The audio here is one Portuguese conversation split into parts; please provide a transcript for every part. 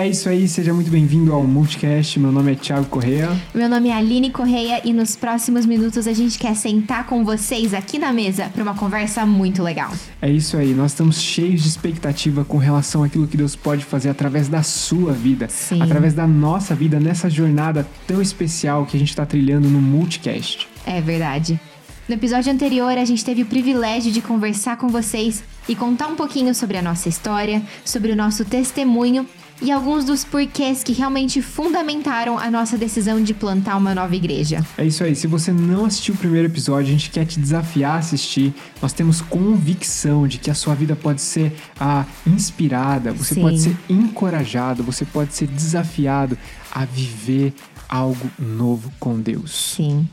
É isso aí, seja muito bem-vindo ao Multicast. Meu nome é Thiago Correia. Meu nome é Aline Correia e nos próximos minutos a gente quer sentar com vocês aqui na mesa para uma conversa muito legal. É isso aí, nós estamos cheios de expectativa com relação àquilo que Deus pode fazer através da sua vida, Sim. através da nossa vida nessa jornada tão especial que a gente está trilhando no Multicast. É verdade. No episódio anterior, a gente teve o privilégio de conversar com vocês e contar um pouquinho sobre a nossa história, sobre o nosso testemunho e alguns dos porquês que realmente fundamentaram a nossa decisão de plantar uma nova igreja. É isso aí, se você não assistiu o primeiro episódio, a gente quer te desafiar a assistir. Nós temos convicção de que a sua vida pode ser ah, inspirada, você Sim. pode ser encorajado, você pode ser desafiado a viver algo novo com Deus. Sim.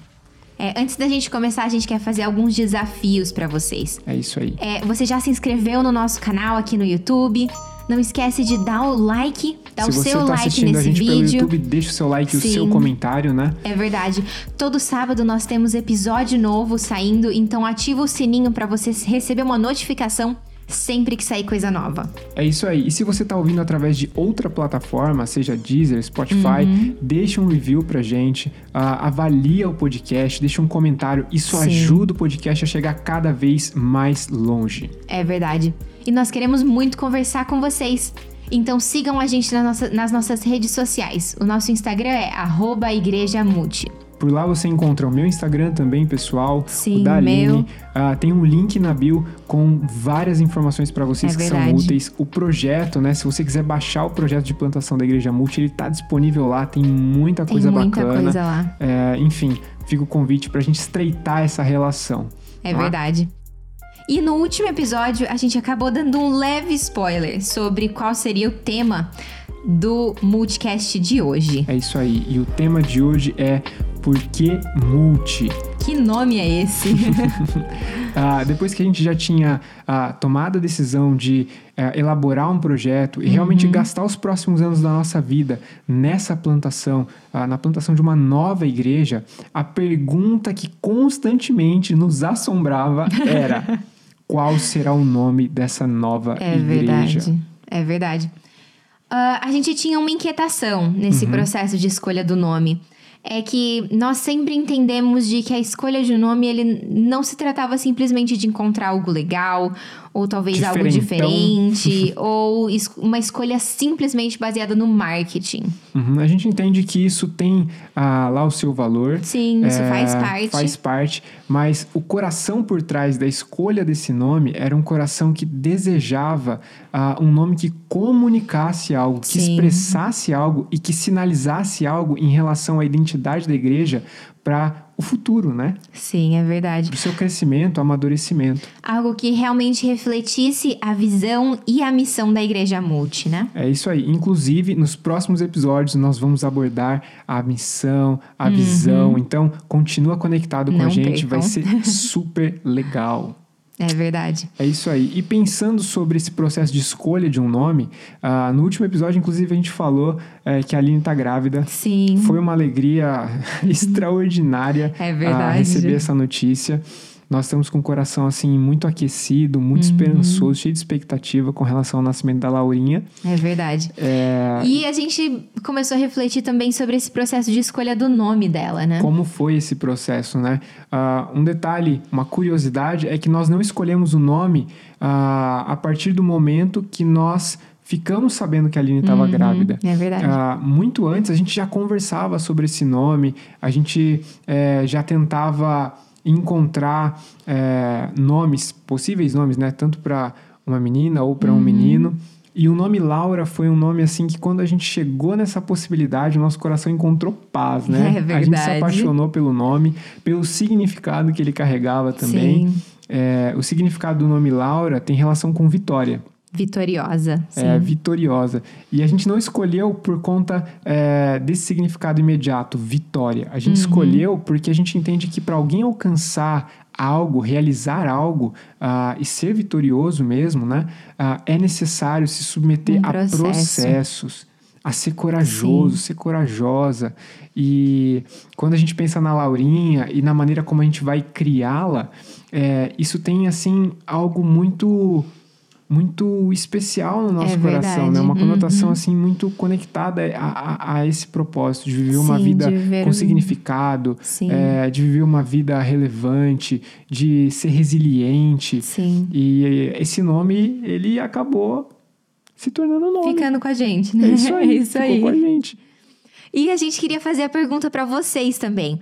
É, antes da gente começar, a gente quer fazer alguns desafios para vocês. É isso aí. É, você já se inscreveu no nosso canal aqui no YouTube? Não esquece de dar o like, dar Se o seu está like assistindo a nesse gente pelo vídeo. YouTube, deixa o seu like e o seu comentário, né? É verdade. Todo sábado nós temos episódio novo saindo, então ativa o sininho para você receber uma notificação sempre que sair coisa nova. É isso aí. E se você está ouvindo através de outra plataforma, seja Deezer, Spotify, Uhum. deixa um review pra gente, ah, avalia o podcast, deixa um comentário. Isso Sim. ajuda o podcast a chegar cada vez mais longe. É verdade. E nós queremos muito conversar com vocês. Então sigam a gente na nossa- nas nossas redes sociais. O nosso Instagram é arroba igrejamulti. Por lá você encontra o meu Instagram também, pessoal. Sim, o da Aline. meu. Ah, tem um link na bio com várias informações para vocês É que são verdade. úteis. O projeto, né? Se você quiser baixar o projeto de plantação da Igreja Multi, ele tá disponível lá. Tem muita Tem coisa muita bacana. coisa lá. É, enfim, fica o convite pra gente estreitar essa relação. É tá? verdade. E no último episódio, a gente acabou dando um leve spoiler sobre qual seria o tema do multicast de hoje. É isso aí. E o tema de hoje é Por que Multi? Que nome é esse? Ah, depois que a gente já tinha ah, tomado a decisão de eh, elaborar um projeto e realmente gastar os próximos anos da nossa vida nessa plantação, ah, na plantação de uma nova igreja, a pergunta que constantemente nos assombrava era: qual será o nome dessa nova É igreja? verdade. É verdade. Ah, a gente tinha uma inquietação nesse Uhum. processo de escolha do nome. É que nós sempre entendemos de que a escolha de nome ele não se tratava simplesmente de encontrar algo legal, ou talvez algo Diferentão. diferente, ou es- uma escolha simplesmente baseada no marketing. Uhum, A gente entende que isso tem ah, lá o seu valor. Sim, isso É, faz parte. Faz parte, mas o coração por trás da escolha desse nome era um coração que desejava ah, um nome que comunicasse algo, que Sim. expressasse algo e que sinalizasse algo em relação à identidade da igreja para o futuro, né? Sim, é verdade. Para o seu crescimento, amadurecimento. Algo que realmente refletisse a visão e a missão da Igreja Multi, né? É isso aí. Inclusive, nos próximos episódios, nós vamos abordar a missão, a visão. Então, continua conectado com a Uhum. Não gente, vai percam. ser super legal. É verdade. É isso aí. E pensando sobre esse processo de escolha de um nome, ah, no último episódio, inclusive, a gente falou eh, que a Aline tá grávida. Sim. Foi uma alegria extraordinária É ah, verdade. receber essa notícia. Nós estamos com o coração assim muito aquecido, muito Uhum. esperançoso, cheio de expectativa com relação ao nascimento da Laurinha. É verdade. É, E a gente começou a refletir também sobre esse processo de escolha do nome dela, né? como foi esse processo, né? Ah, um detalhe, uma curiosidade é que nós não escolhemos o nome ah, a partir do momento que nós ficamos sabendo que a Aline estava grávida. É verdade. Ah, muito antes a gente já conversava sobre esse nome, a gente eh, já tentava encontrar eh, nomes, possíveis nomes, né? Tanto para uma menina ou para um menino. E o nome Laura foi um nome assim que quando a gente chegou nessa possibilidade, o nosso coração encontrou paz, né? É A gente se verdade. apaixonou pelo nome, pelo significado que ele carregava também. Sim. É, o significado do nome Laura tem relação com vitória Vitoriosa. Sim. é, vitoriosa. E a gente não escolheu por conta é, desse significado imediato, vitória. A gente Uhum. escolheu porque a gente entende que para alguém alcançar algo, realizar algo ah, e ser vitorioso mesmo, né, ah, é necessário se submeter Um a processo. processos. A ser corajoso, ser corajosa. E quando a gente pensa na Laurinha e na maneira como a gente vai criá-la, é, isso tem assim algo muito muito especial no nosso É coração, né? Uma conotação Uhum. assim muito conectada a, a, a esse propósito de viver uma Sim, vida de viver com um- significado, é, de viver uma vida relevante, de ser resiliente. Sim. E esse nome ele acabou se tornando nome. Ficando com a gente, né? É isso aí, É isso ficou aí. com a gente. E a gente queria fazer a pergunta para vocês também.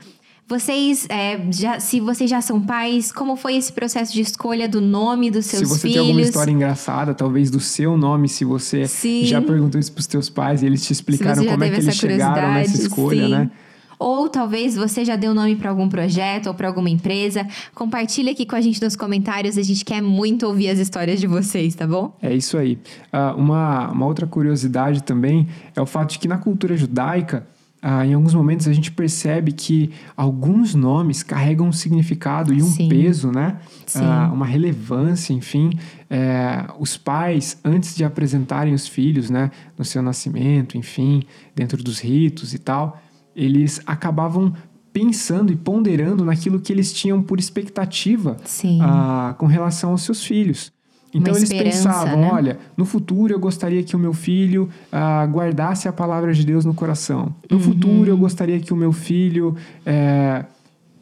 Vocês, é, já, se vocês já são pais, como foi esse processo de escolha do nome dos seus se você filhos? tem alguma história engraçada, talvez do seu nome, se você Sim. já perguntou isso pros teus pais e eles te explicaram como é que eles chegaram nessa escolha, sim. né? Ou talvez você já deu nome para algum projeto ou para alguma empresa. Compartilha aqui com a gente nos comentários, a gente quer muito ouvir as histórias de vocês, tá bom? É isso aí. Ah, uma, uma outra curiosidade também é o fato de que na cultura judaica, ah, em alguns momentos a gente percebe que alguns nomes carregam um significado e um Sim. peso, né? Sim. Ah, uma relevância, enfim. É, os pais, antes de apresentarem os filhos, né, no seu nascimento, enfim, dentro dos ritos e tal, eles acabavam pensando e ponderando naquilo que eles tinham por expectativa ah, com relação aos seus filhos. Então eles pensavam, né? olha, no futuro eu gostaria que o meu filho ah, guardasse a palavra de Deus no coração. Uhum. No futuro eu gostaria que o meu filho eh,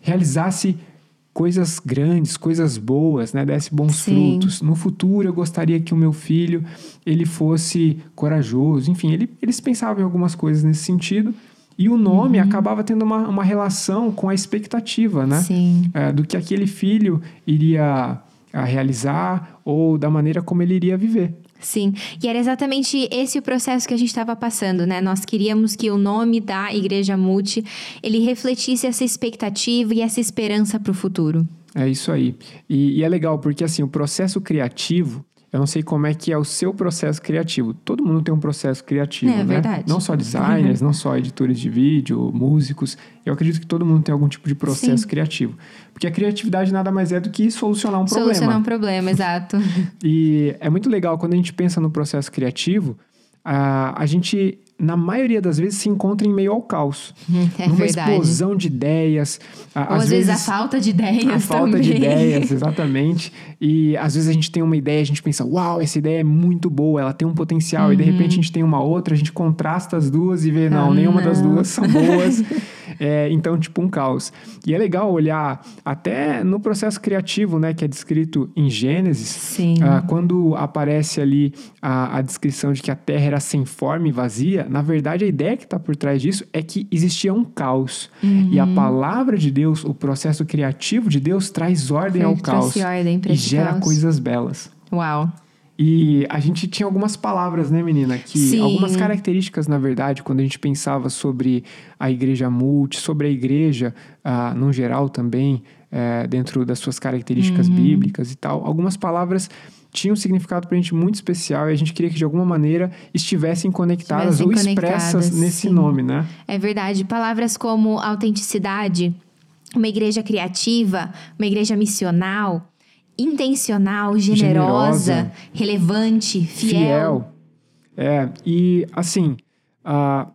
realizasse coisas grandes, coisas boas, né? Desse bons Sim. frutos. No futuro eu gostaria que o meu filho ele fosse corajoso. Enfim, ele- eles pensavam em algumas coisas nesse sentido. E o nome Uhum. acabava tendo uma, uma relação com a expectativa, né? Sim. é, do que aquele filho iria ah, realizar ou da maneira como ele iria viver. Sim, e era exatamente esse o processo que a gente estava passando, né? Nós queríamos que o nome da Igreja Multi, ele refletisse essa expectativa e essa esperança para o futuro. É isso aí. E, e é legal porque assim o processo criativo, eu não sei como é que é o seu processo criativo. Todo mundo tem um processo criativo, É né? verdade. Não só designers, não só editores de vídeo, músicos. Eu acredito que todo mundo tem algum tipo de processo Sim. criativo, porque a criatividade nada mais é do que solucionar um problema. Solucionar um problema, exato. E é muito legal quando a gente pensa no processo criativo, a, a gente, na maioria das vezes, se encontra em meio ao caos. É numa verdade. explosão de ideias. Ou às vezes, a falta de ideias a falta de também. ideias, exatamente. E às vezes a gente tem uma ideia, a gente pensa, uau, essa ideia é muito boa, ela tem um potencial. E de repente a gente tem uma outra, a gente contrasta as duas e vê, não, Uhum. Ah, nenhuma das não. duas são boas. É, então, tipo, um caos. E é legal olhar até no processo criativo, né, que é descrito em Gênesis. Sim. ah, quando aparece ali a, a descrição de que a terra era sem forma e vazia, na verdade a ideia que está por trás disso é que existia um caos. E Uhum. a palavra de Deus, o processo criativo de Deus, traz ordem ao caos ordem e gera caos. coisas belas. Uau. E a gente tinha algumas palavras, né, menina? Que Sim. algumas características, na verdade, quando a gente pensava sobre a igreja multi, sobre a igreja ah, no geral também, eh, dentro das suas características Uhum. bíblicas e tal, algumas palavras tinham um significado pra gente muito especial e a gente queria que de alguma maneira estivessem conectadas Estivessem ou expressas conectadas, nesse sim. nome, né? É verdade. Palavras como autenticidade, uma igreja criativa, uma igreja missional, intencional, generosa, Generosa. relevante, fiel. É, e assim, ah,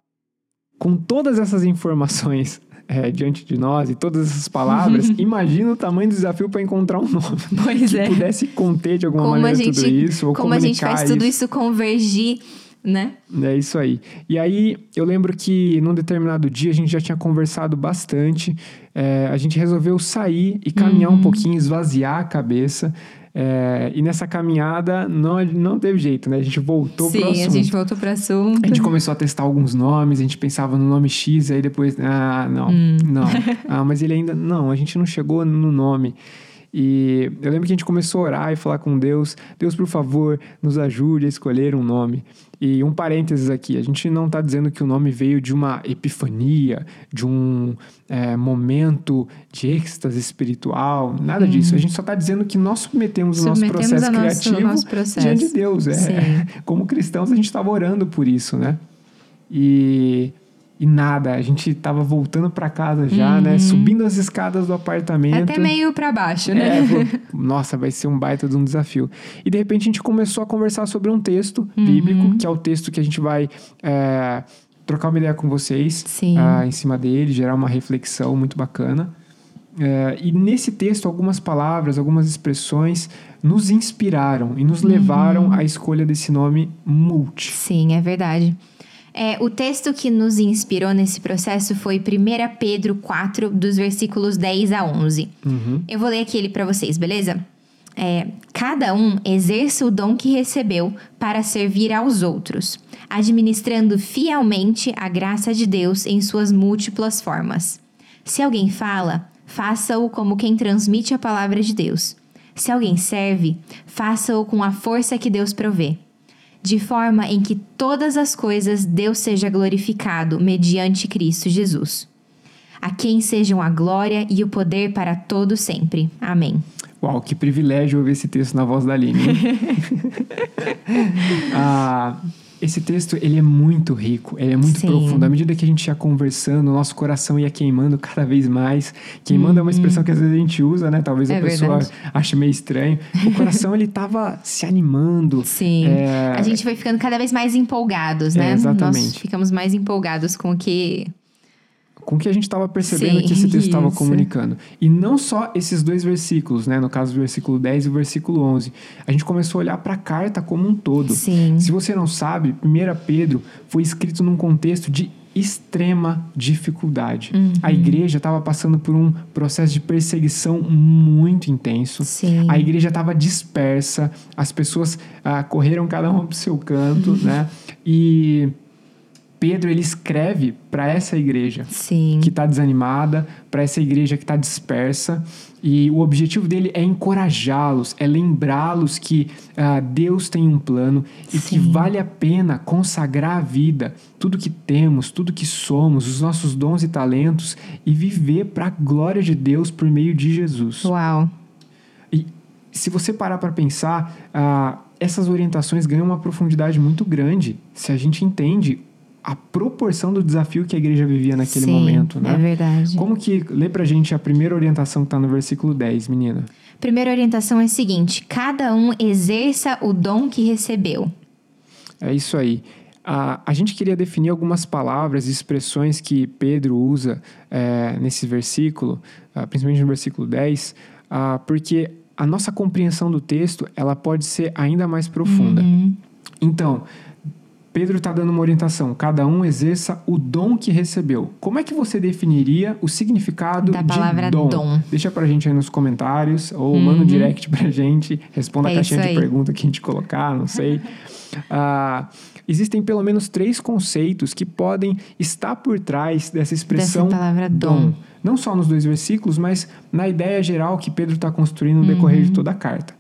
com todas essas informações é, diante de nós e todas essas palavras, imagina o tamanho do desafio para encontrar um nome Pois que é. pudesse conter de alguma Como maneira gente, tudo isso, ou como a gente faz tudo isso convergir, né? É isso aí. E aí, eu lembro que num determinado dia a gente já tinha conversado bastante. é, a gente resolveu sair e caminhar Uhum. um pouquinho, esvaziar a cabeça. É, e nessa caminhada não, não teve jeito, né? A gente voltou Sim, pro a assunto. gente voltou pro assunto. A gente começou a testar alguns nomes, a gente pensava no nome X, aí depois, ah, não, Hum. não. Ah, mas ele ainda, não, a gente não chegou no nome. E eu lembro que a gente começou a orar e falar com Deus, Deus, por favor, nos ajude a escolher um nome. E um parênteses aqui, a gente não está dizendo que o nome veio de uma epifania, de um é, momento de êxtase espiritual, nada disso. A gente só está dizendo que nós submetemos o nosso. Submetemos processo nosso- criativo nosso processo. diante de Deus. É, Sim. como cristãos, a gente estava orando por isso, né? E, e nada, a gente estava voltando para casa já, né? Subindo as escadas do apartamento. Uhum. Até meio pra baixo, né? É, nossa, vai ser um baita de um desafio. E de repente a gente começou a conversar sobre um texto Uhum. bíblico, que é o texto que a gente vai é, trocar uma ideia com vocês Sim. ah, em cima dele, gerar uma reflexão muito bacana. É, e nesse texto, algumas palavras, algumas expressões nos inspiraram e nos levaram à escolha desse nome multi. Sim, é verdade. É, o texto que nos inspirou nesse processo foi 1 Pedro 4, dos versículos 10 a 11. Eu vou ler aqui ele para vocês, beleza? É, cada um exerça o dom que recebeu para servir aos outros, administrando fielmente a graça de Deus em suas múltiplas formas. Se alguém fala, faça-o como quem transmite a palavra de Deus. Se alguém serve, faça-o com a força que Deus provê, de forma em que todas as coisas Deus seja glorificado mediante Cristo Jesus. A quem sejam a glória e o poder para todo sempre. Amém. Uau, que privilégio ouvir esse texto na voz da Aline. ah, esse texto, ele é muito rico, ele é muito Sim. profundo. À medida que a gente ia conversando, o nosso coração ia queimando cada vez mais. Queimando é uma expressão que às vezes a gente usa, né? Talvez Uhum. É a pessoa verdade. ache meio estranho. O coração, ele tava se animando. Sim. É, A gente foi ficando cada vez mais empolgados, né? É, exatamente. Nós ficamos mais empolgados com o que. Com o que a gente estava percebendo Sim, que esse texto estava comunicando. E não só esses dois versículos, né? No caso do versículo 10 e o versículo 11. A gente começou a olhar para a carta como um todo. Sim. Se você não sabe, 1 Pedro foi escrito num contexto de extrema dificuldade. Uhum. A igreja estava passando por um processo de perseguição muito intenso. Sim. A igreja estava dispersa, as pessoas ah, correram cada uma para o seu canto, né? E Pedro ele escreve para essa igreja Sim. que está desanimada, para essa igreja que está dispersa. E o objetivo dele é encorajá-los, é lembrá-los que ah, Deus tem um plano e que Sim. vale a pena consagrar a vida, tudo que temos, tudo que somos, os nossos dons e talentos e viver para a glória de Deus por meio de Jesus. Uau. E se você parar para pensar, ah, essas orientações ganham uma profundidade muito grande se a gente entende a proporção do desafio que a igreja vivia naquele Sim, momento, né? É verdade. Como que lê pra gente a primeira orientação que tá no versículo 10, menina? Primeira orientação é a seguinte: cada um exerça o dom que recebeu. É isso aí. A, a gente queria definir algumas palavras e expressões que Pedro usa é, nesse versículo, ah, principalmente no versículo 10, ah, porque a nossa compreensão do texto ela pode ser ainda mais profunda. Uhum. Então, Pedro está dando uma orientação. Cada um exerça o dom que recebeu. Como é que você definiria o significado Da de palavra dom? dom. Deixa pra gente aí nos comentários ou manda um direct pra gente. Responda É a caixinha de pergunta que a gente colocar, não sei. Ah, existem pelo menos três conceitos que podem estar por trás dessa expressão Dessa palavra dom. Não só nos dois versículos, mas na ideia geral que Pedro está construindo no decorrer Uhum. de toda a carta.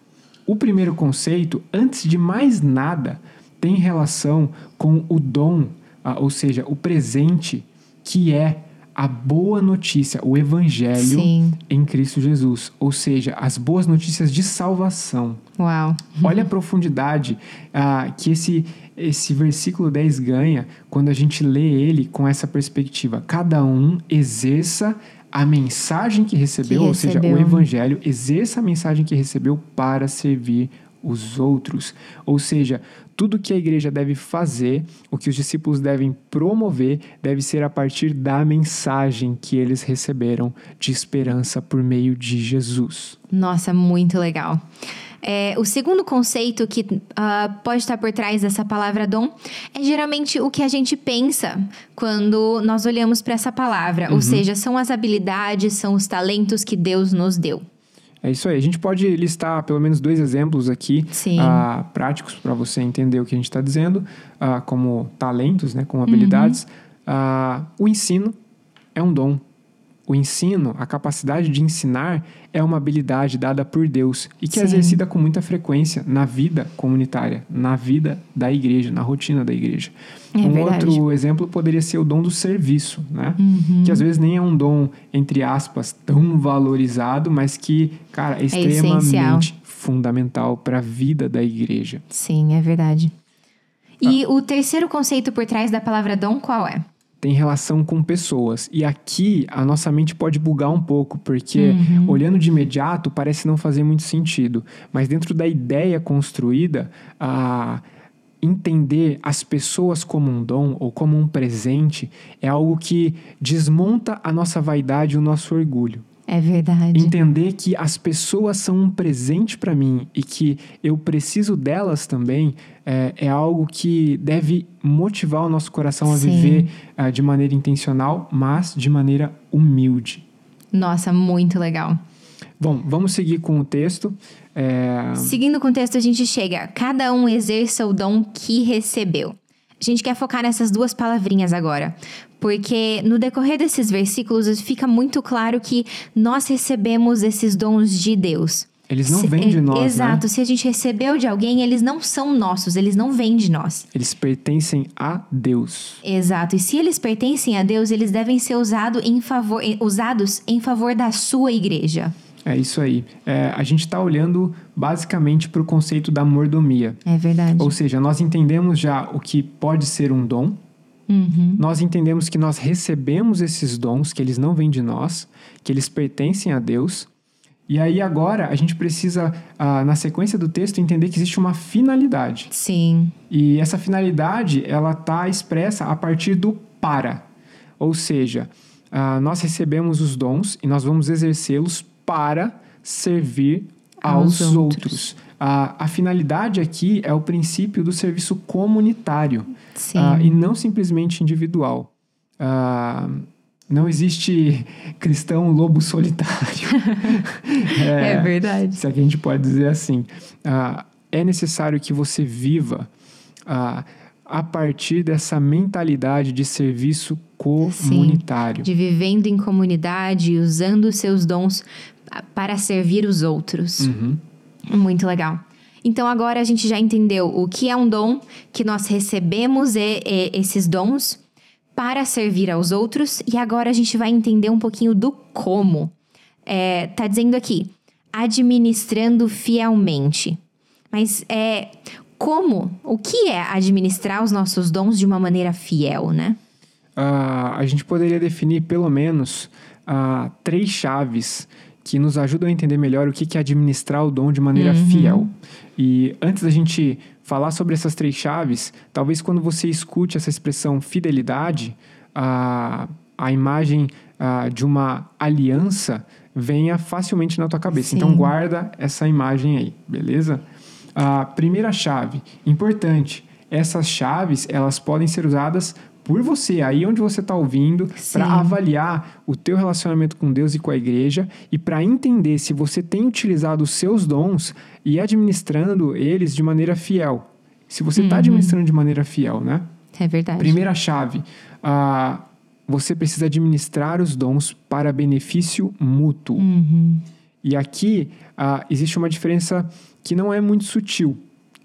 O primeiro conceito, antes de mais nada, tem relação com o dom, ou seja, o presente, que é a boa notícia, o evangelho Sim. em Cristo Jesus, ou seja, as boas notícias de salvação. Uau. Olha a profundidade ah, que esse, esse versículo 10 ganha quando a gente lê ele com essa perspectiva. Cada um exerça a mensagem que recebeu, Que ou seja, o recebeu. evangelho, exerça a mensagem que recebeu para servir os outros. Ou seja, tudo que a igreja deve fazer, o que os discípulos devem promover, deve ser a partir da mensagem que eles receberam de esperança por meio de Jesus. Nossa, muito legal. É, o segundo conceito que ah, pode estar por trás dessa palavra dom é geralmente o que a gente pensa quando nós olhamos para essa palavra. Uhum. Ou seja, são as habilidades, são os talentos que Deus nos deu. É isso aí. A gente pode listar pelo menos dois exemplos aqui ah, práticos para você entender o que a gente está dizendo, ah, como talentos, né, como habilidades. Ah, o ensino é um dom. O ensino, a capacidade de ensinar, é uma habilidade dada por Deus e que é Sim. exercida com muita frequência na vida comunitária, na vida da igreja, na rotina da igreja. É um verdade. outro exemplo poderia ser o dom do serviço, né? Uhum. Que às vezes nem é um dom, entre aspas, tão valorizado, mas que, cara, é essencial. extremamente fundamental para a vida da igreja. Sim, é verdade. E Ah. o terceiro conceito por trás da palavra dom, qual é? Tem relação com pessoas. E aqui a nossa mente pode bugar um pouco, porque Uhum. olhando de imediato parece não fazer muito sentido. Mas dentro da ideia construída, a entender as pessoas como um dom ou como um presente é algo que desmonta a nossa vaidade e o nosso orgulho. É verdade. Entender que as pessoas são um presente para mim e que eu preciso delas também é, é, algo que deve motivar o nosso coração a Sim. viver uh, de maneira intencional, mas de maneira humilde. Nossa, muito legal. Bom, vamos seguir com o texto. É... Seguindo com o texto, a gente chega. Cada um exerça o dom que recebeu. A gente quer focar nessas duas palavrinhas agora, porque no decorrer desses versículos fica muito claro que nós recebemos esses dons de Deus. Eles não Se- vêm de nós, Exato. né? Se a gente recebeu de alguém, eles não são nossos, eles não vêm de nós. Eles pertencem a Deus. Exato. E se eles pertencem a Deus, eles devem ser usado em favor, usados em favor da sua igreja. É isso aí. É, a gente está olhando basicamente para o conceito da mordomia. É verdade. Ou seja, nós entendemos já o que pode ser um dom, Uhum. nós entendemos que nós recebemos esses dons, que eles não vêm de nós, que eles pertencem a Deus. E aí agora a gente precisa, ah, na sequência do texto, entender que existe uma finalidade. Sim. E essa finalidade, ela está expressa a partir do para. Ou seja, ah, nós recebemos os dons e nós vamos exercê-los para servir aos, Aos outros. outros. Ah, a finalidade aqui é o princípio do serviço comunitário Sim. e não simplesmente individual. Ah, não existe cristão lobo solitário. é, verdade. se é que a gente pode dizer assim. Ah, é necessário que você viva ah, a partir dessa mentalidade de serviço comunitário. De vivendo em comunidade, usando os seus dons pa- para servir os outros. Uhum. Muito legal. Então agora a gente já entendeu o que é um dom, que nós recebemos e- e- esses dons para servir aos outros, e agora a gente vai entender um pouquinho do como. É, tá dizendo aqui, administrando fielmente. Mas é como? O que é administrar os nossos dons de uma maneira fiel, né? Ah, a gente poderia definir pelo menos ah, três chaves que nos ajudam a entender melhor o que que é administrar o dom de maneira fiel. E antes da gente falar sobre essas três chaves, talvez quando você escute essa expressão fidelidade, a, a imagem ah, de uma aliança venha facilmente na tua cabeça. Sim. Então guarda essa imagem aí, beleza? A primeira chave, importante, essas chaves elas podem ser usadas por você, aí onde você está ouvindo, para avaliar o teu relacionamento com Deus e com a igreja e para entender se você tem utilizado os seus dons e administrando eles de maneira fiel. Se você está administrando de maneira fiel, né? É verdade. Primeira chave, ah, você precisa administrar os dons para benefício mútuo. Uhum. E aqui ah, existe uma diferença que não é muito sutil.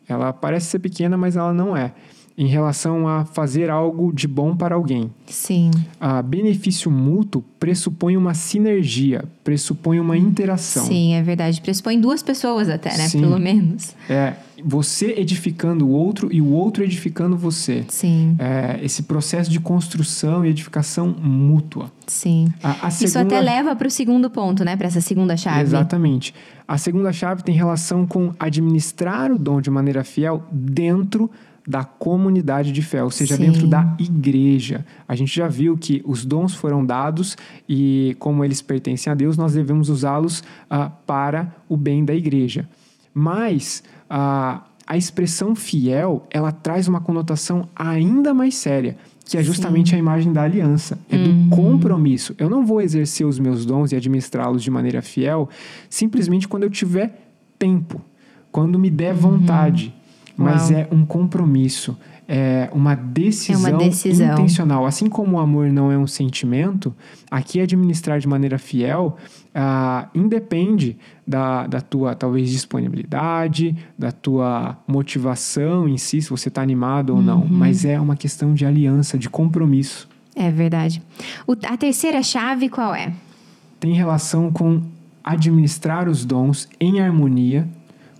Ela parece ser pequena, mas ela não é. Em relação a fazer algo de bom para alguém. Sim. A benefício mútuo pressupõe uma sinergia, pressupõe uma interação. Sim, é verdade. Pressupõe duas pessoas até, né? Sim. Pelo menos. É você edificando o outro e o outro edificando você. Sim, É esse processo de construção e edificação mútua. sim. A, a Isso segunda... até leva para o segundo ponto, né? Para essa segunda chave. Exatamente. A segunda chave tem relação com administrar o dom de maneira fiel dentro da comunidade de fé, ou seja, Sim. dentro da igreja. A gente já viu que os dons foram dados e, como eles pertencem a Deus, nós devemos usá-los ah, para o bem da igreja. Mas ah, a expressão fiel, ela traz uma conotação ainda mais séria, que é justamente a imagem da aliança, é do compromisso. Eu não vou exercer os meus dons e administrá-los de maneira fiel simplesmente quando eu tiver tempo, quando me der vontade. Mas Uau. é um compromisso, é uma decisão, decisão. intencional. Assim como o amor não é um sentimento, aqui administrar de maneira fiel ah, independe da, da tua, talvez, disponibilidade, da tua motivação em si, se você está animado ou não. Mas é uma questão de aliança, de compromisso. É verdade. O- a terceira chave qual é? Tem relação com administrar os dons em harmonia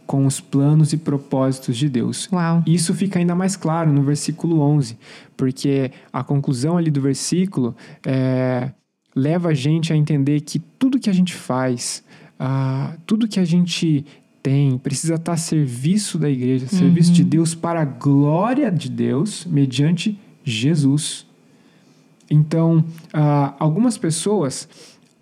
com os planos e propósitos de Deus. Uau. Isso fica ainda mais claro no versículo 11, porque a conclusão ali do versículo é, leva a gente a entender que tudo que a gente faz, ah, tudo que a gente tem, precisa estar a serviço da igreja, a serviço de Deus para a glória de Deus, mediante Jesus. Então, ah, algumas pessoas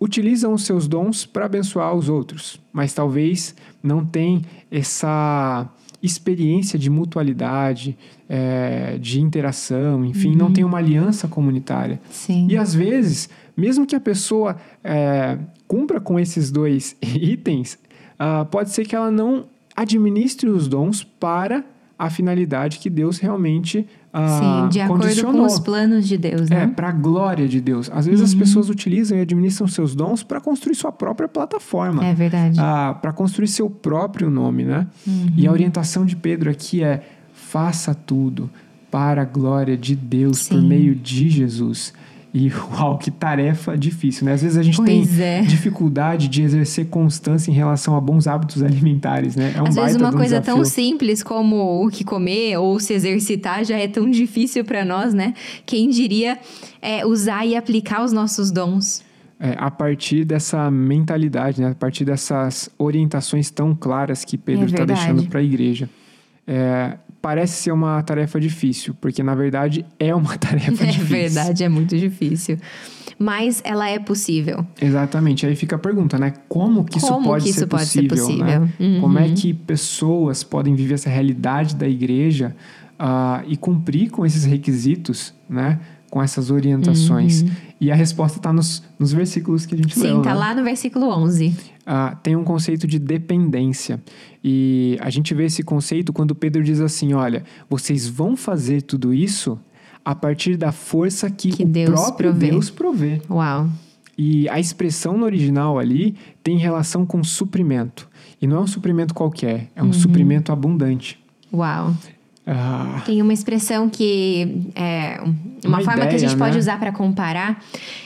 utilizam os seus dons para abençoar os outros, mas talvez não tem essa experiência de mutualidade, é, de interação, enfim, uhum. não tem uma aliança comunitária. Sim. E às vezes, mesmo que a pessoa é, cumpra com esses dois itens, uh, pode ser que ela não administre os dons para a finalidade que Deus realmente ah, Sim, de acordo com os planos de Deus, né? É, para a glória de Deus. Às vezes uhum. as pessoas utilizam e administram seus dons para construir sua própria plataforma. É verdade. Ah, para construir seu próprio nome, né? Uhum. E a orientação de Pedro aqui é: faça tudo para a glória de Deus Sim. por meio de Jesus. E uau, que tarefa difícil, né? Às vezes a gente pois tem é. dificuldade de exercer constância em relação a bons hábitos alimentares, né? É um Às vezes uma coisa desafio. tão simples como o que comer ou se exercitar já é tão difícil para nós, né? Quem diria é, usar e aplicar os nossos dons. É, a partir dessa mentalidade, né? a partir dessas orientações tão claras que Pedro está é deixando para a igreja. É, parece ser uma tarefa difícil, porque na verdade é uma tarefa é difícil. É verdade, é muito difícil. Mas ela é possível. Exatamente. Aí fica a pergunta, né? Como que Como isso pode, que ser, isso pode possível, ser possível? Né? Uhum. Como é que pessoas podem viver essa realidade da igreja uh, e cumprir com esses requisitos, né? com essas orientações? Uhum. E a resposta está nos, nos versículos que a gente Sim, leu. Sim, está né? lá no versículo 11. Ah, tem um conceito de dependência. E a gente vê esse conceito quando Pedro diz assim: olha, vocês vão fazer tudo isso a partir da força que, que o Deus próprio provê. Deus provê. Uau. E a expressão no original ali tem relação com suprimento. E não é um suprimento qualquer, é um uhum. suprimento abundante. Uau. Ah. Tem uma expressão que é uma, uma forma ideia, que a gente né? pode usar para comparar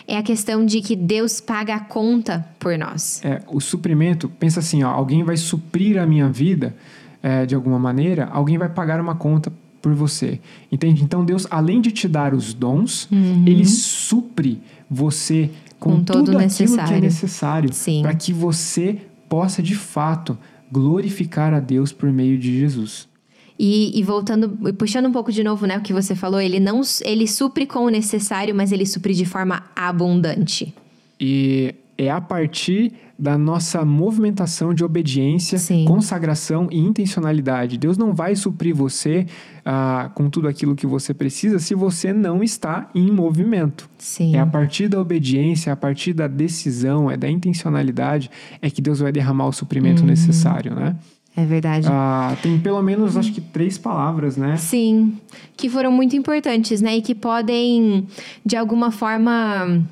é a questão de que Deus paga a conta por nós. É, o suprimento, pensa assim, ó, alguém vai suprir a minha vida é, de alguma maneira, alguém vai pagar uma conta por você. Entende? Então Deus, além de te dar os dons, uhum. ele supre você com, com tudo aquilo necessário. que é necessário para que você possa de fato glorificar a Deus por meio de Jesus. E, e, voltando, puxando um pouco de novo, né, o que você falou, ele não ele supre com o necessário, mas ele supre de forma abundante. E é a partir da nossa movimentação de obediência, Sim. consagração e intencionalidade. Deus não vai suprir você ah, com tudo aquilo que você precisa se você não está em movimento. Sim. É a partir da obediência, é a partir da decisão, é da intencionalidade, é que Deus vai derramar o suprimento uhum. necessário, né? É verdade. Ah, tem pelo menos, acho que, três palavras, né? Sim, que foram muito importantes, né? E que podem, de alguma forma,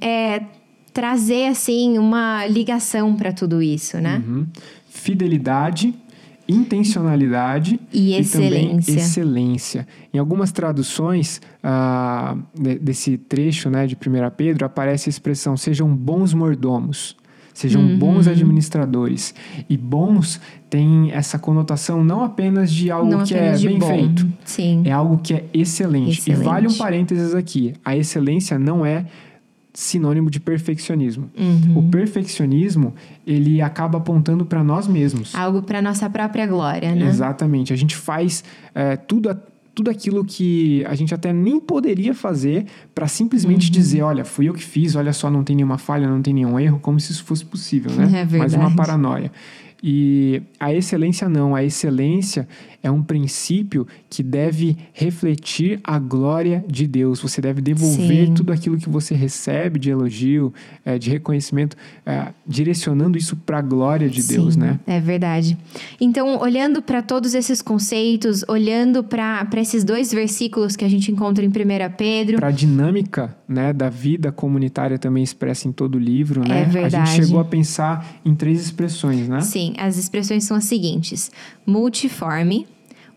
é, trazer, assim, uma ligação para tudo isso, né? Uhum. Fidelidade, intencionalidade e excelência. E excelência. Em algumas traduções ah, desse trecho né, de 1 Pedro, aparece a expressão sejam bons mordomos. Sejam uhum. bons administradores. E bons tem essa conotação não apenas de algo não que é bem bom. feito. Sim. É algo que é excelente. excelente. E vale um parênteses aqui. A excelência não é sinônimo de perfeccionismo. Uhum. O perfeccionismo, ele acaba apontando para nós mesmos. Algo para nossa própria glória, né? Exatamente. A gente faz é, tudo a tudo aquilo que a gente até nem poderia fazer para simplesmente uhum. dizer, olha, fui eu que fiz, olha só, não tem nenhuma falha, não tem nenhum erro, como se isso fosse possível, né? É verdade. Mas uma paranoia. E a excelência não, a excelência é um princípio que deve refletir a glória de Deus. Você deve devolver Sim. tudo aquilo que você recebe de elogio, é, de reconhecimento, é, direcionando isso para a glória de Sim, Deus, né? É verdade. Então, olhando para todos esses conceitos, olhando para esses dois versículos que a gente encontra em 1 Pedro. Para a dinâmica né, da vida comunitária também expressa em todo o livro, né? É verdade. A gente chegou a pensar em três expressões, né? Sim, as expressões são as seguintes: multiforme,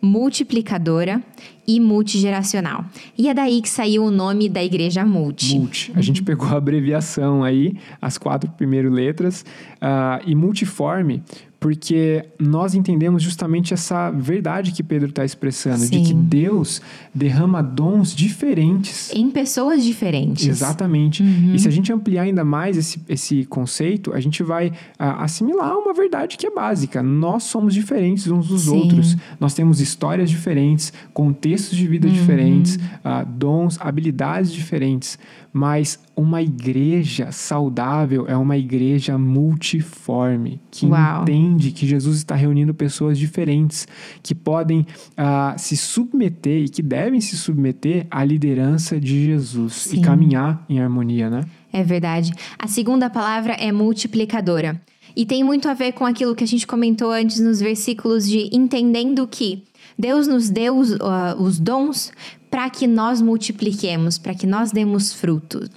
multiplicadora e multigeracional. E é daí que saiu o nome da igreja Multi. Multi. A gente pegou a abreviação aí, as quatro primeiras letras, uh, e multiforme, porque nós entendemos justamente essa verdade que Pedro está expressando, Sim. de que Deus derrama dons diferentes. Em pessoas diferentes. Exatamente. Uhum. E se a gente ampliar ainda mais esse, esse conceito, a gente vai ah, assimilar uma verdade que é básica. Nós somos diferentes uns dos Sim. outros. Nós temos histórias diferentes, contextos de Uhum. vida diferentes, ah, dons, habilidades diferentes. Mas uma igreja saudável é uma igreja multiforme, que Uau. entende que Jesus está reunindo pessoas diferentes, que podem ah, se submeter e que devem se submeter à liderança de Jesus Sim. e caminhar em harmonia, né? É verdade. A segunda palavra é multiplicadora. E tem muito a ver com aquilo que a gente comentou antes nos versículos de entendendo que Deus nos deu os, ah, os dons para que nós multipliquemos, para que nós demos frutos.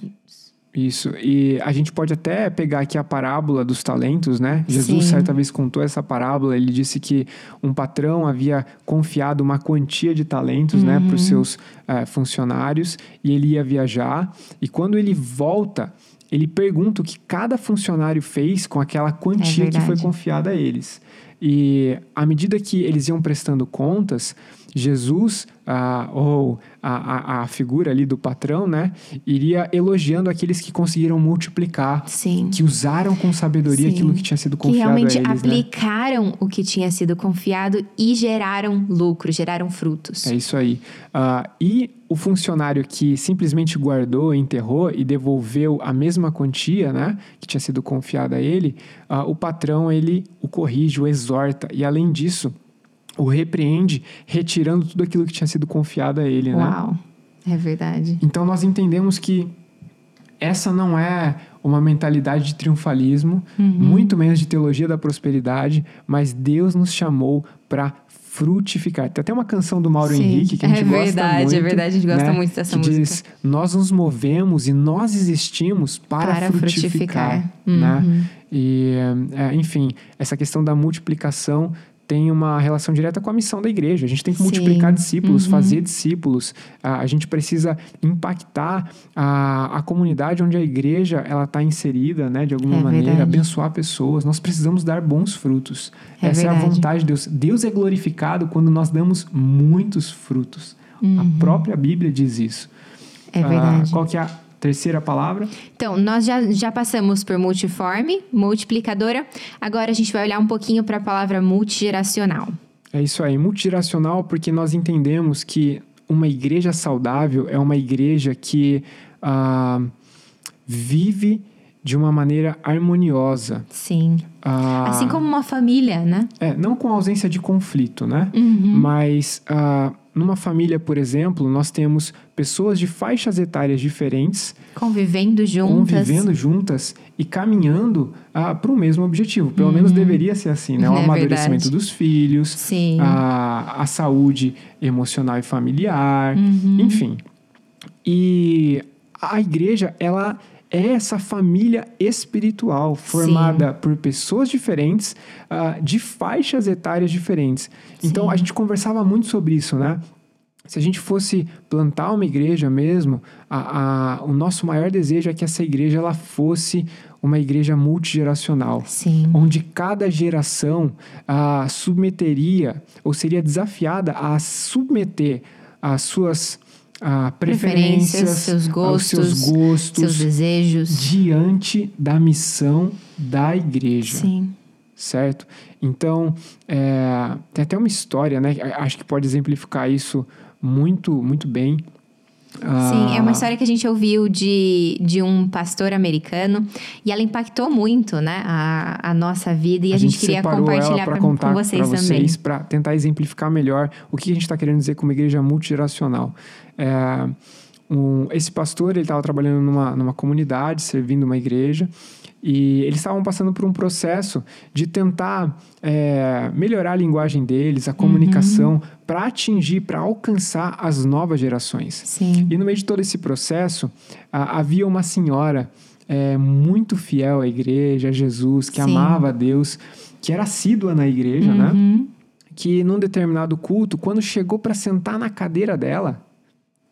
Isso. E a gente pode até pegar aqui a parábola dos talentos, né? Jesus Sim. certa vez contou essa parábola. Ele disse que um patrão havia confiado uma quantia de talentos, né, para os seus eh, funcionários e ele ia viajar. E quando ele volta, ele pergunta o que cada funcionário fez com aquela quantia que foi confiada a eles. E à medida que eles iam prestando contas, Jesus, ah, ou a, a, a figura ali do patrão, né, iria elogiando aqueles que conseguiram multiplicar, Sim. que usaram com sabedoria Sim. aquilo que tinha sido Que confiado realmente a eles, né? aplicaram o que tinha sido confiado e geraram lucro, geraram frutos. É isso aí. Ah, e o funcionário que simplesmente guardou, enterrou e devolveu a mesma quantia, né, que tinha sido confiada a ele, ah, o patrão ele o corrige, o exorta e além disso o repreende, retirando tudo aquilo que tinha sido confiado a ele, né? Uau. É verdade. Então nós entendemos que essa não é uma mentalidade de triunfalismo, Uhum. muito menos de teologia da prosperidade, mas Deus nos chamou para frutificar. Tem até uma canção do Mauro Sim, Henrique que a gente é gosta verdade, muito. é verdade, a gente gosta né? muito dessa que música. diz, nós nos movemos e nós existimos para, Para frutificar. frutificar. Né? Uhum. E, é, enfim, essa questão da multiplicação tem uma relação direta com a missão da igreja. A gente tem que Sim. multiplicar discípulos, Uhum. fazer discípulos. A, a gente precisa impactar a, a comunidade onde a igreja ela está inserida, né, de alguma É maneira, verdade. abençoar pessoas. Nós precisamos dar bons frutos. É Essa é a verdade. vontade de Deus. Deus é glorificado quando nós damos muitos frutos. A própria Bíblia diz isso. Uhum. É Ah, verdade. qual que é a terceira palavra? Então, nós já, já passamos por multiforme, multiplicadora. Agora a gente vai olhar um pouquinho para a palavra multigeracional. É isso aí, multigeracional, porque nós entendemos que uma igreja saudável é uma igreja que ah, vive de uma maneira harmoniosa. Sim. Ah, Assim como uma família, né? é, não com ausência de conflito, né? Uhum. Mas ah, numa família, por exemplo, nós temos pessoas de faixas etárias diferentes Convivendo juntas. convivendo juntas e caminhando para o mesmo objetivo. Pelo menos deveria ser assim, né? O Uhum. É amadurecimento verdade. dos filhos, Sim. a, a saúde emocional e familiar, Uhum. enfim. E a igreja, ela é essa família espiritual formada por pessoas diferentes, ah, de faixas etárias diferentes. Então, Sim. a gente conversava muito sobre isso, né? Se a gente fosse plantar uma igreja mesmo, a, a- o nosso maior desejo é que essa igreja ela fosse uma igreja multigeracional Sim. onde cada geração ah, submeteria ou seria desafiada a submeter as suas ah, preferências, Preferências, seus gostos, seus gostos Seus desejos. diante da missão da igreja, Sim. certo? Então é, tem até uma história, né? Acho que pode exemplificar isso muito, muito bem. Sim, é uma Ah, história que a gente ouviu de, de um pastor americano e ela impactou muito, né, a, a nossa vida e a, gente, queria separou compartilhar pra- pra contar com vocês pra também. vocês para tentar exemplificar melhor o que a gente está querendo dizer com uma igreja multigeracional. É, um- esse pastor ele estava trabalhando numa, numa comunidade, servindo uma igreja, e eles estavam passando por um processo de tentar é, melhorar a linguagem deles, a comunicação, Uhum. para atingir, para alcançar as novas gerações. Sim. E no meio de todo esse processo, ah, havia uma senhora é, muito fiel à igreja, a Jesus, que Sim. amava a Deus, que era assídua na igreja, né? Uhum. Que num determinado culto, quando chegou para sentar na cadeira dela,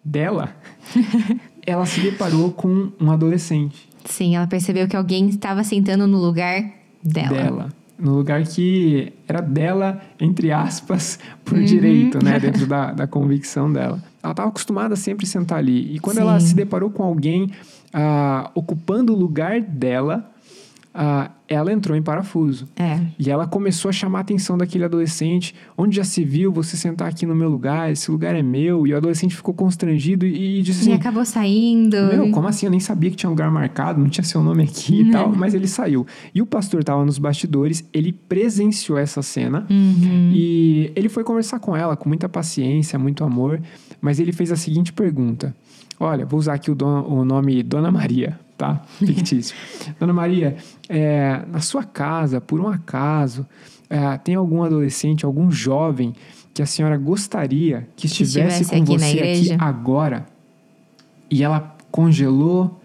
dela, ela se deparou com um adolescente Sim, ela percebeu que alguém estava sentando no lugar dela. dela. no lugar que era dela, entre aspas, por uhum. direito, né? Dentro da, da convicção dela. Ela estava acostumada a sempre sentar ali. E quando Sim. ela se deparou com alguém uh, ocupando o lugar dela, uh, ela entrou em parafuso. É. E ela começou a chamar a atenção daquele adolescente. Onde já se viu você sentar aqui no meu lugar? Esse lugar é meu. E o adolescente ficou constrangido e, e disse assim... E acabou saindo. Meu, como assim? Eu nem sabia que tinha um lugar marcado, não tinha seu nome aqui e tal. Mas ele saiu. E o pastor estava nos bastidores, ele presenciou essa cena. Uhum. E ele foi conversar com ela com muita paciência, muito amor. Mas ele fez a seguinte pergunta. Olha, vou usar aqui o, don, o nome Dona Maria tá? Fictício. Dona Maria, é, na sua casa, por um acaso, é, tem algum adolescente, algum jovem que a senhora gostaria que estivesse, que estivesse com você aqui agora? E ela congelou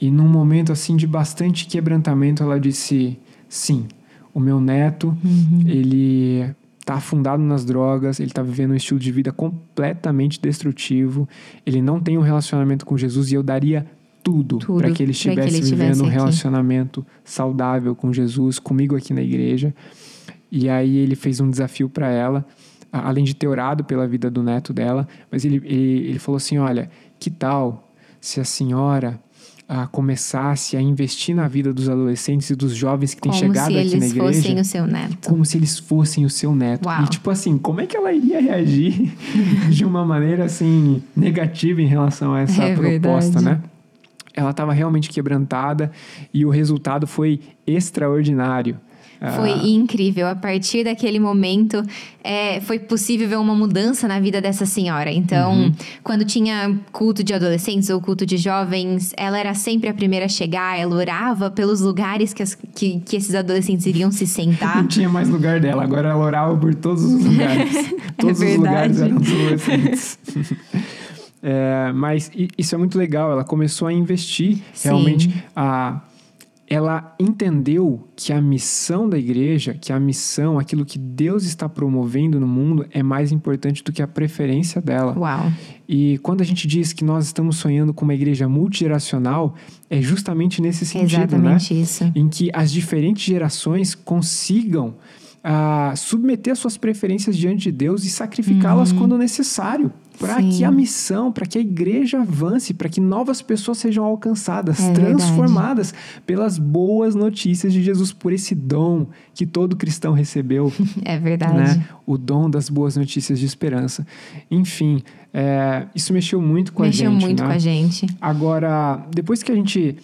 e num momento assim de bastante quebrantamento ela disse: "Sim, o meu neto, uhum. ele está afundado nas drogas, ele está vivendo um estilo de vida completamente destrutivo, ele não tem um relacionamento com Jesus e eu daria tudo, tudo para que ele estivesse vivendo um relacionamento saudável com Jesus, comigo aqui na igreja. E aí ele fez um desafio para ela, além de ter orado pela vida do neto dela, mas ele, ele, ele falou assim: olha, que tal se a senhora a começasse a investir na vida dos adolescentes e dos jovens que têm chegado aqui na igreja. Como se eles fossem o seu neto. Como se eles fossem o seu neto. Uau. E tipo assim, como é que ela iria reagir de uma maneira assim negativa em relação a essa é proposta, verdade. né? Ela estava realmente quebrantada e o resultado foi extraordinário. Foi ah. incrível. A partir daquele momento, é, foi possível ver uma mudança na vida dessa senhora. Então, uhum. quando tinha culto de adolescentes ou culto de jovens, ela era sempre a primeira a chegar. Ela orava pelos lugares que, as, que, que esses adolescentes iriam se sentar. Não tinha mais lugar dela. Agora ela orava por todos os lugares. É todos é os lugares eram adolescentes. É, mas isso é muito legal. Ela começou a investir Sim. realmente. A, ela entendeu que a missão da igreja, que a missão, aquilo que Deus está promovendo no mundo, é mais importante do que a preferência dela. Uau. E quando a gente diz que nós estamos sonhando com uma igreja multigeracional, é justamente nesse sentido, Exatamente né? isso. Em que as diferentes gerações consigam uh, submeter suas preferências diante de Deus e sacrificá-las uhum. quando necessário para que a missão, para que a igreja avance, para que novas pessoas sejam alcançadas, é transformadas verdade. pelas boas notícias de Jesus, por esse dom que todo cristão recebeu. É verdade. Né? O dom das boas notícias de esperança. Enfim, é, isso mexeu muito com mexeu a gente. Mexeu muito né? com a gente. Agora, depois que a gente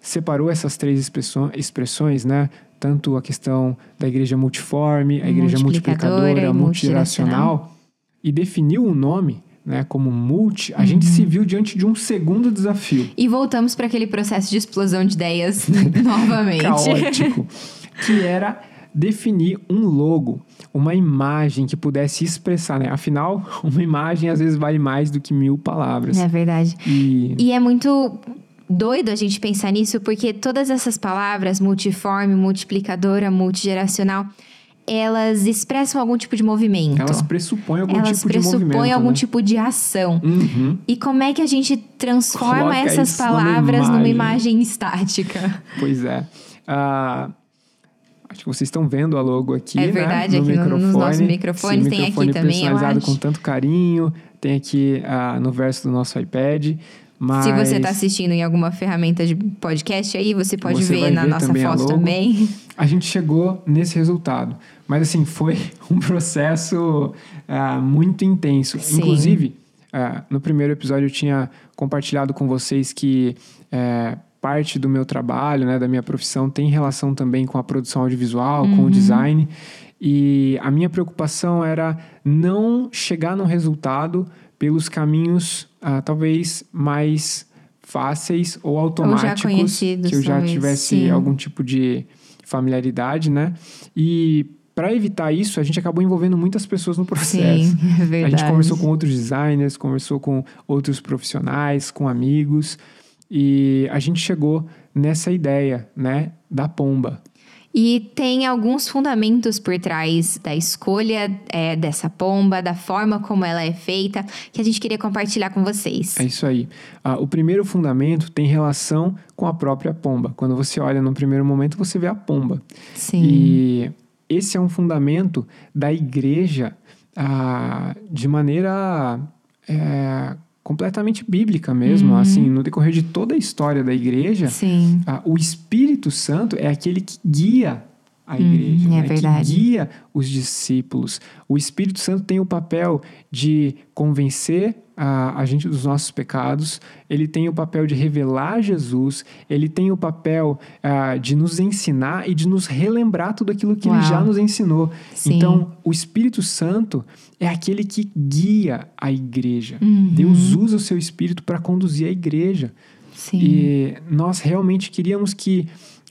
separou essas três expressões, né? Tanto a questão da igreja multiforme, a igreja multiplicadora, multiracional e definiu o um nome, né, como multi, a uhum. gente se viu diante de um segundo desafio. E voltamos para aquele processo de explosão de ideias novamente. Caótico. que era definir um logo, uma imagem que pudesse expressar, né? Afinal, uma imagem às vezes vale mais do que mil palavras. É verdade. E, e é muito doido a gente pensar nisso, porque todas essas palavras, multiforme, multiplicadora, multigeracional, elas expressam algum tipo de movimento. Elas pressupõem algum elas tipo de movimento. Elas pressupõem algum né? tipo de ação. Uhum. E como é que a gente transforma Coloca essas palavras numa imagem. numa imagem estática? Pois é. Uh, acho que vocês estão vendo a logo aqui. É verdade, né? no aqui microfone. nos nossos microfones Esse tem microfone aqui também. personalizado com tanto carinho. Tem aqui uh, no verso do nosso iPad. Mas... Se você está assistindo em alguma ferramenta de podcast aí, você pode você ver na ver nossa foto também. A gente chegou nesse resultado. Mas assim, foi um processo uh, muito intenso. Sim. Inclusive, uh, no primeiro episódio eu tinha compartilhado com vocês que uh, parte do meu trabalho, né, da minha profissão, tem relação também com a produção audiovisual, uhum. com o uhum. design. E a minha preocupação era não chegar no resultado pelos caminhos uh, talvez mais fáceis ou automáticos ou que eu já talvez, tivesse sim. algum tipo de familiaridade, né? E para evitar isso, a gente acabou envolvendo muitas pessoas no processo. Sim, é verdade. A gente conversou com outros designers, conversou com outros profissionais, com amigos, e a gente chegou nessa ideia, né, da pomba. E tem alguns fundamentos por trás da escolha é, dessa pomba, da forma como ela é feita, que a gente queria compartilhar com vocês. É isso aí. Ah, o primeiro fundamento tem relação com a própria pomba. Quando você olha no primeiro momento, você vê a pomba. Sim. E esse é um fundamento da igreja ah, de maneira é, completamente bíblica mesmo. Uhum. Assim, no decorrer de toda a história da igreja, Sim. ah, o Espírito Santo é aquele que guia a Hum, igreja, é né? verdade. que guia os discípulos. O Espírito Santo tem o papel de convencer a, a gente dos nossos pecados, ele tem o papel de revelar Jesus, ele tem o papel ah, de nos ensinar e de nos relembrar tudo aquilo que ele Uau. já nos ensinou. Sim. Então, o Espírito Santo é aquele que guia a igreja. Uhum. Deus usa o seu Espírito para conduzir a igreja. Sim. E nós realmente queríamos que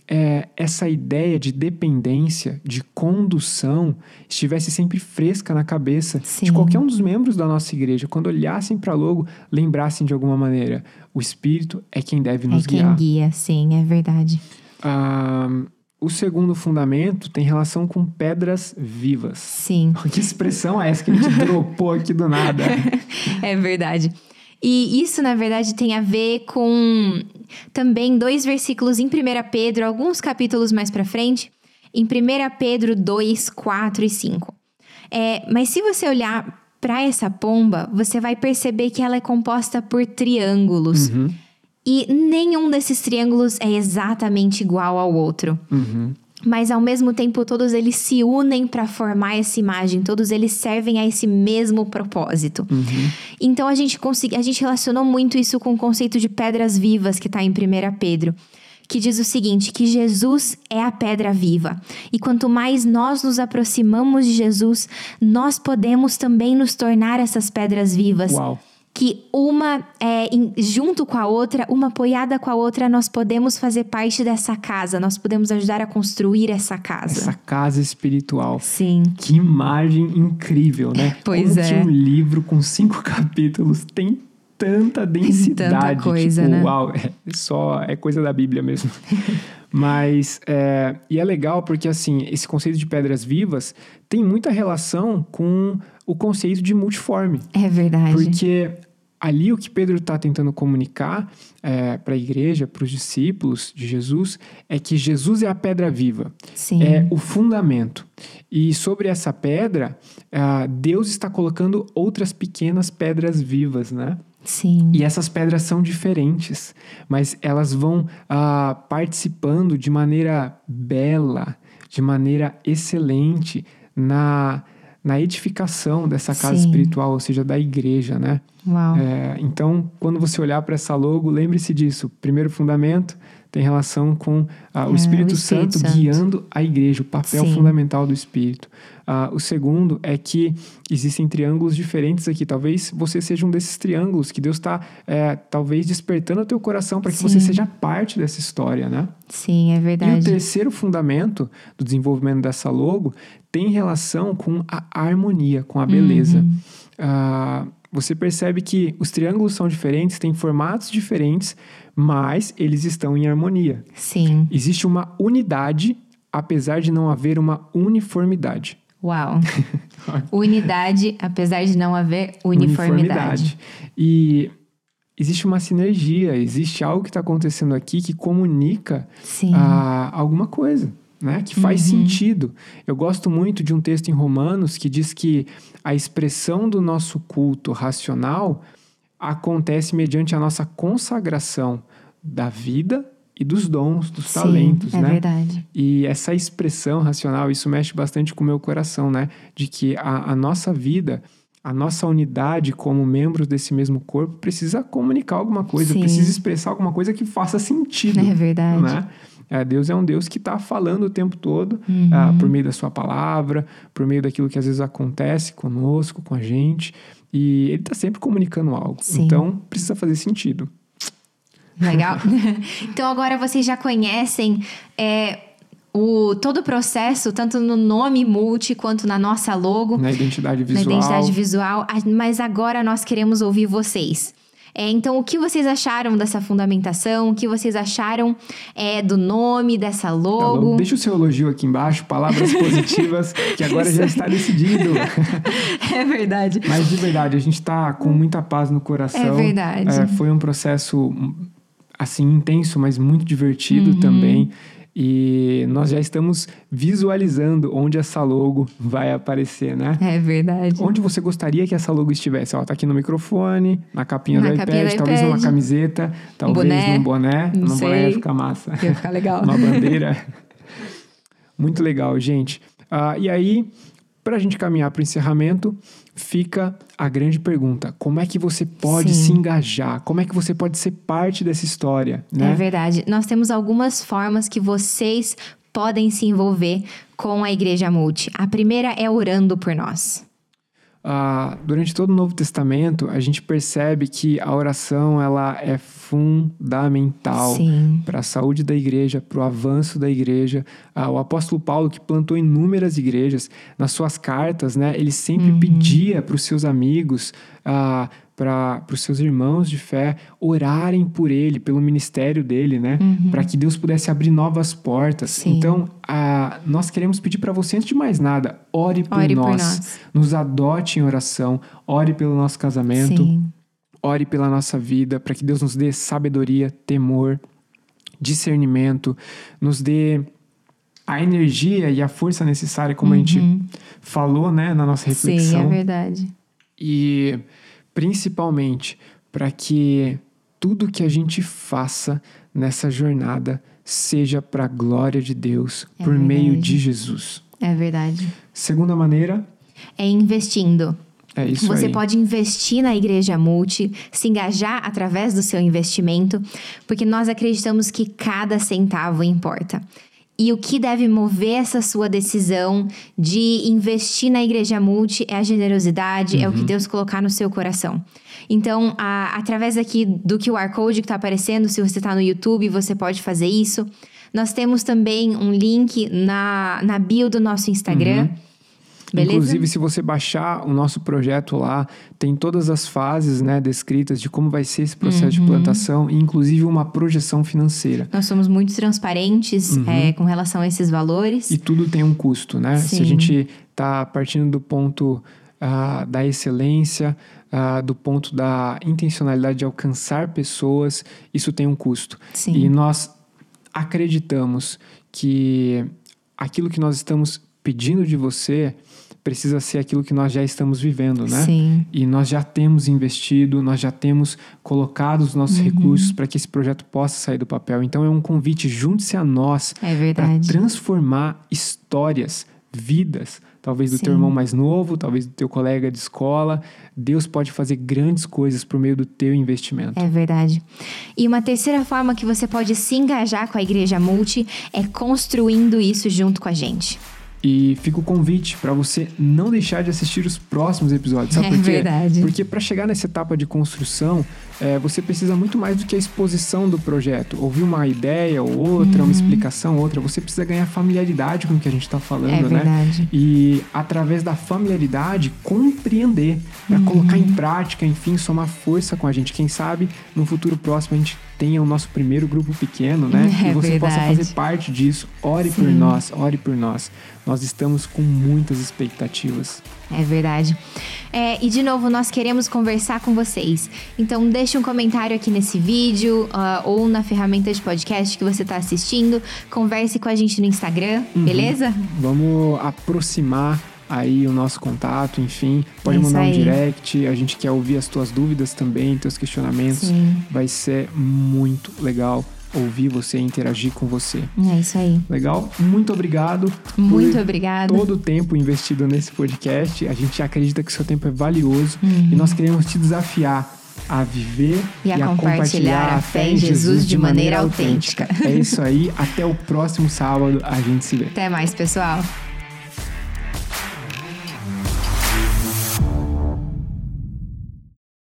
é, essa ideia de dependência, de condução, estivesse sempre fresca na cabeça Sim. de qualquer um dos membros da nossa igreja. Quando olhassem para logo, lembrassem de alguma maneira: o Espírito é quem deve É nos quem guiar. guia, sim, é verdade. Ah, o segundo fundamento tem relação com pedras vivas. Sim. Que expressão é essa que a gente dropou aqui do nada? É verdade. E isso, na verdade, tem a ver com também dois versículos em 1 Pedro, alguns capítulos mais pra frente, em 1 Pedro 2, 4 e 5. É, mas se você olhar para essa pomba, você vai perceber que ela é composta por triângulos. Uhum, E nenhum desses triângulos é exatamente igual ao outro. uhum. Mas ao mesmo tempo, todos eles se unem para formar essa imagem, todos eles servem a esse mesmo propósito. Uhum. Então a gente consegui, a gente relacionou muito isso com o conceito de pedras vivas que está em 1 Pedro, que diz o seguinte: que Jesus é a pedra viva. E quanto mais nós nos aproximamos de Jesus, nós podemos também nos tornar essas pedras vivas Uau. Que uma é, em- junto com a outra, uma apoiada com a outra, nós podemos fazer parte dessa casa, nós podemos ajudar a construir essa casa. Essa casa espiritual. Sim, Que imagem incrível, né? Pois Como é. que um livro com cinco capítulos tem tanta densidade. coisa, tipo, né? Uau, é só é coisa da Bíblia mesmo. Mas é, e é legal porque assim esse conceito de pedras vivas tem muita relação com o conceito de multiforme, é verdade. porque ali o que Pedro está tentando comunicar para a igreja, para os discípulos de Jesus, é que Jesus é a pedra viva Sim, é o fundamento. E sobre essa pedra, ah, Deus está colocando outras pequenas pedras vivas, né? sim, E essas pedras são diferentes, mas elas vão ah, participando de maneira bela, de maneira excelente na, na edificação dessa casa Sim. espiritual, ou seja, da igreja, né? É, então, quando você olhar para essa logo, lembre-se disso. Primeiro fundamento tem relação com ah, o, É, Espírito o Espírito Santo, Santo. guiando a igreja, o papel Sim. fundamental do Espírito. Ah, o segundo é que existem triângulos diferentes aqui. Talvez você seja um desses triângulos que Deus está, talvez, despertando o teu coração para que você Sim. seja parte dessa história, né? Sim, é E o verdade. terceiro fundamento do desenvolvimento dessa logo tem relação com a harmonia, com a beleza. Uhum. Ah, você percebe que os triângulos são diferentes, têm formatos diferentes, mas eles estão em harmonia. Sim, Existe uma unidade, apesar de não haver uma uniformidade. uau. Unidade, apesar de não haver uniformidade. E existe uma sinergia, existe algo que está acontecendo aqui que comunica a alguma coisa, né? Que faz Uhum. sentido. Eu gosto muito de um texto em Romanos que diz que a expressão do nosso culto racional acontece mediante a nossa consagração da vida e dos dons, dos sim, talentos, é né? verdade. E essa expressão racional, isso mexe bastante com o meu coração, né? De que a, a nossa vida, a nossa unidade como membros desse mesmo corpo precisa comunicar alguma coisa, Sim. precisa expressar alguma coisa que faça sentido É verdade. né? É, Deus é um Deus que está falando o tempo todo Uhum. ah, por meio da sua palavra, por meio daquilo que às vezes acontece conosco, com a gente. E ele está sempre comunicando algo. Sim. Então, precisa fazer sentido. Legal. então agora vocês já conhecem é, o, todo o processo, tanto no nome multi quanto na nossa logo, Na identidade na visual. identidade visual. Mas agora nós queremos ouvir vocês. É, então, o que vocês acharam dessa fundamentação? O que vocês acharam é, do nome dessa logo? Deixa o seu elogio aqui embaixo, palavras positivas, que agora já está decidido. é verdade. Mas de verdade, a gente está com muita paz no coração. É verdade. É, foi um processo, assim, intenso, mas muito divertido uhum. também. E nós já estamos visualizando onde essa logo vai aparecer, né? É verdade. Onde você gostaria que essa logo estivesse? Ela tá aqui no microfone, na capinha, na do, capinha iPad, do talvez iPad, numa camiseta, talvez boné, num boné. Não num sei. boné ia ficar massa. Ia ficar legal. Uma bandeira. Muito legal, gente. Uh, e aí, para a gente caminhar para o encerramento, fica a grande pergunta: como é que você pode Sim. se engajar? Como é que você pode ser parte dessa história? Né? É verdade. Nós temos algumas formas que vocês podem se envolver com a Igreja Multi. A primeira é orando por nós. Ah, durante todo o Novo Testamento, a gente percebe que a oração ela é fundamental para a saúde da igreja, para o avanço da igreja. Ah, o apóstolo Paulo, que plantou inúmeras igrejas, nas suas cartas, né, ele sempre uhum. pedia para os seus amigos ah, para os seus irmãos de fé orarem por ele, pelo ministério dele, né? Uhum. Para que Deus pudesse abrir novas portas. Sim. Então, a, nós queremos pedir para você, antes de mais nada, ore por, ore nós, por nós. Nos adote em oração, ore pelo nosso casamento, Sim. ore pela nossa vida, para que Deus nos dê sabedoria, temor, discernimento, nos dê a energia e a força necessária, como uhum. a gente uhum. falou, né, na nossa reflexão. Sim, é verdade. E principalmente para que tudo que a gente faça nessa jornada seja para a glória de Deus é por verdade. meio de Jesus. É verdade. Segunda maneira é investindo. É isso Você aí. pode investir na Igreja Multi, se engajar através do seu investimento, porque nós acreditamos que cada centavo importa. E o que deve mover essa sua decisão de investir na igreja multi é a generosidade, uhum. é o que uhum. Deus colocar no seu coração. Então, a, através aqui do QR Code que está aparecendo, se você está no YouTube, você pode fazer isso. Nós temos também um link na, na bio do nosso Instagram. Uhum. Beleza? Inclusive, se você baixar o nosso projeto lá, tem todas as fases né, descritas de como vai ser esse processo uhum. de plantação, inclusive uma projeção financeira. Nós somos muito transparentes uhum. é, com relação a esses valores. E tudo tem um custo, né? Sim. Se a gente está partindo do ponto uh, da excelência, uh, do ponto da intencionalidade de alcançar pessoas, isso tem um custo. Sim. E nós acreditamos que aquilo que nós estamos pedindo de você precisa ser aquilo que nós já estamos vivendo, né? Sim. E nós já temos investido, nós já temos colocado os nossos uhum. recursos para que esse projeto possa sair do papel. Então é um convite, junte-se a nós é para transformar histórias, vidas, talvez do Sim. teu irmão mais novo, talvez do teu colega de escola. Deus pode fazer grandes coisas por meio do teu investimento. É verdade. E uma terceira forma que você pode se engajar com a Igreja Multi é construindo isso junto com a gente. E fica o convite para você não deixar de assistir os próximos episódios. Sabe é por quê? verdade. Porque para chegar nessa etapa de construção, é, você precisa muito mais do que a exposição do projeto. Ouvir uma ideia ou outra, uhum. uma explicação outra. Você precisa ganhar familiaridade com o que a gente está falando, é né? Verdade. E através da familiaridade, compreender, para uhum. colocar em prática, enfim, somar força com a gente. Quem sabe no futuro próximo a gente tenha o nosso primeiro grupo pequeno, né? É e você verdade. possa fazer parte disso. Ore Sim. por nós, ore por nós. Nós estamos com muitas expectativas. É verdade. É, e de novo, nós queremos conversar com vocês. Então, deixe um comentário aqui nesse vídeo uh, ou na ferramenta de podcast que você está assistindo. Converse com a gente no Instagram, uhum. beleza? Vamos aproximar aí o nosso contato, enfim. Pode é mandar um direct, a gente quer ouvir as tuas dúvidas também, teus questionamentos. Sim. Vai ser muito legal ouvir você, interagir com você. É isso aí. Legal? Muito obrigado. Muito obrigado. Todo o tempo investido nesse podcast. A gente acredita que seu tempo é valioso uhum. e nós queremos te desafiar a viver e a, e a compartilhar, compartilhar, a fé em Jesus de maneira, maneira autêntica. É isso aí. Até o próximo sábado. A gente se vê. Até mais, pessoal.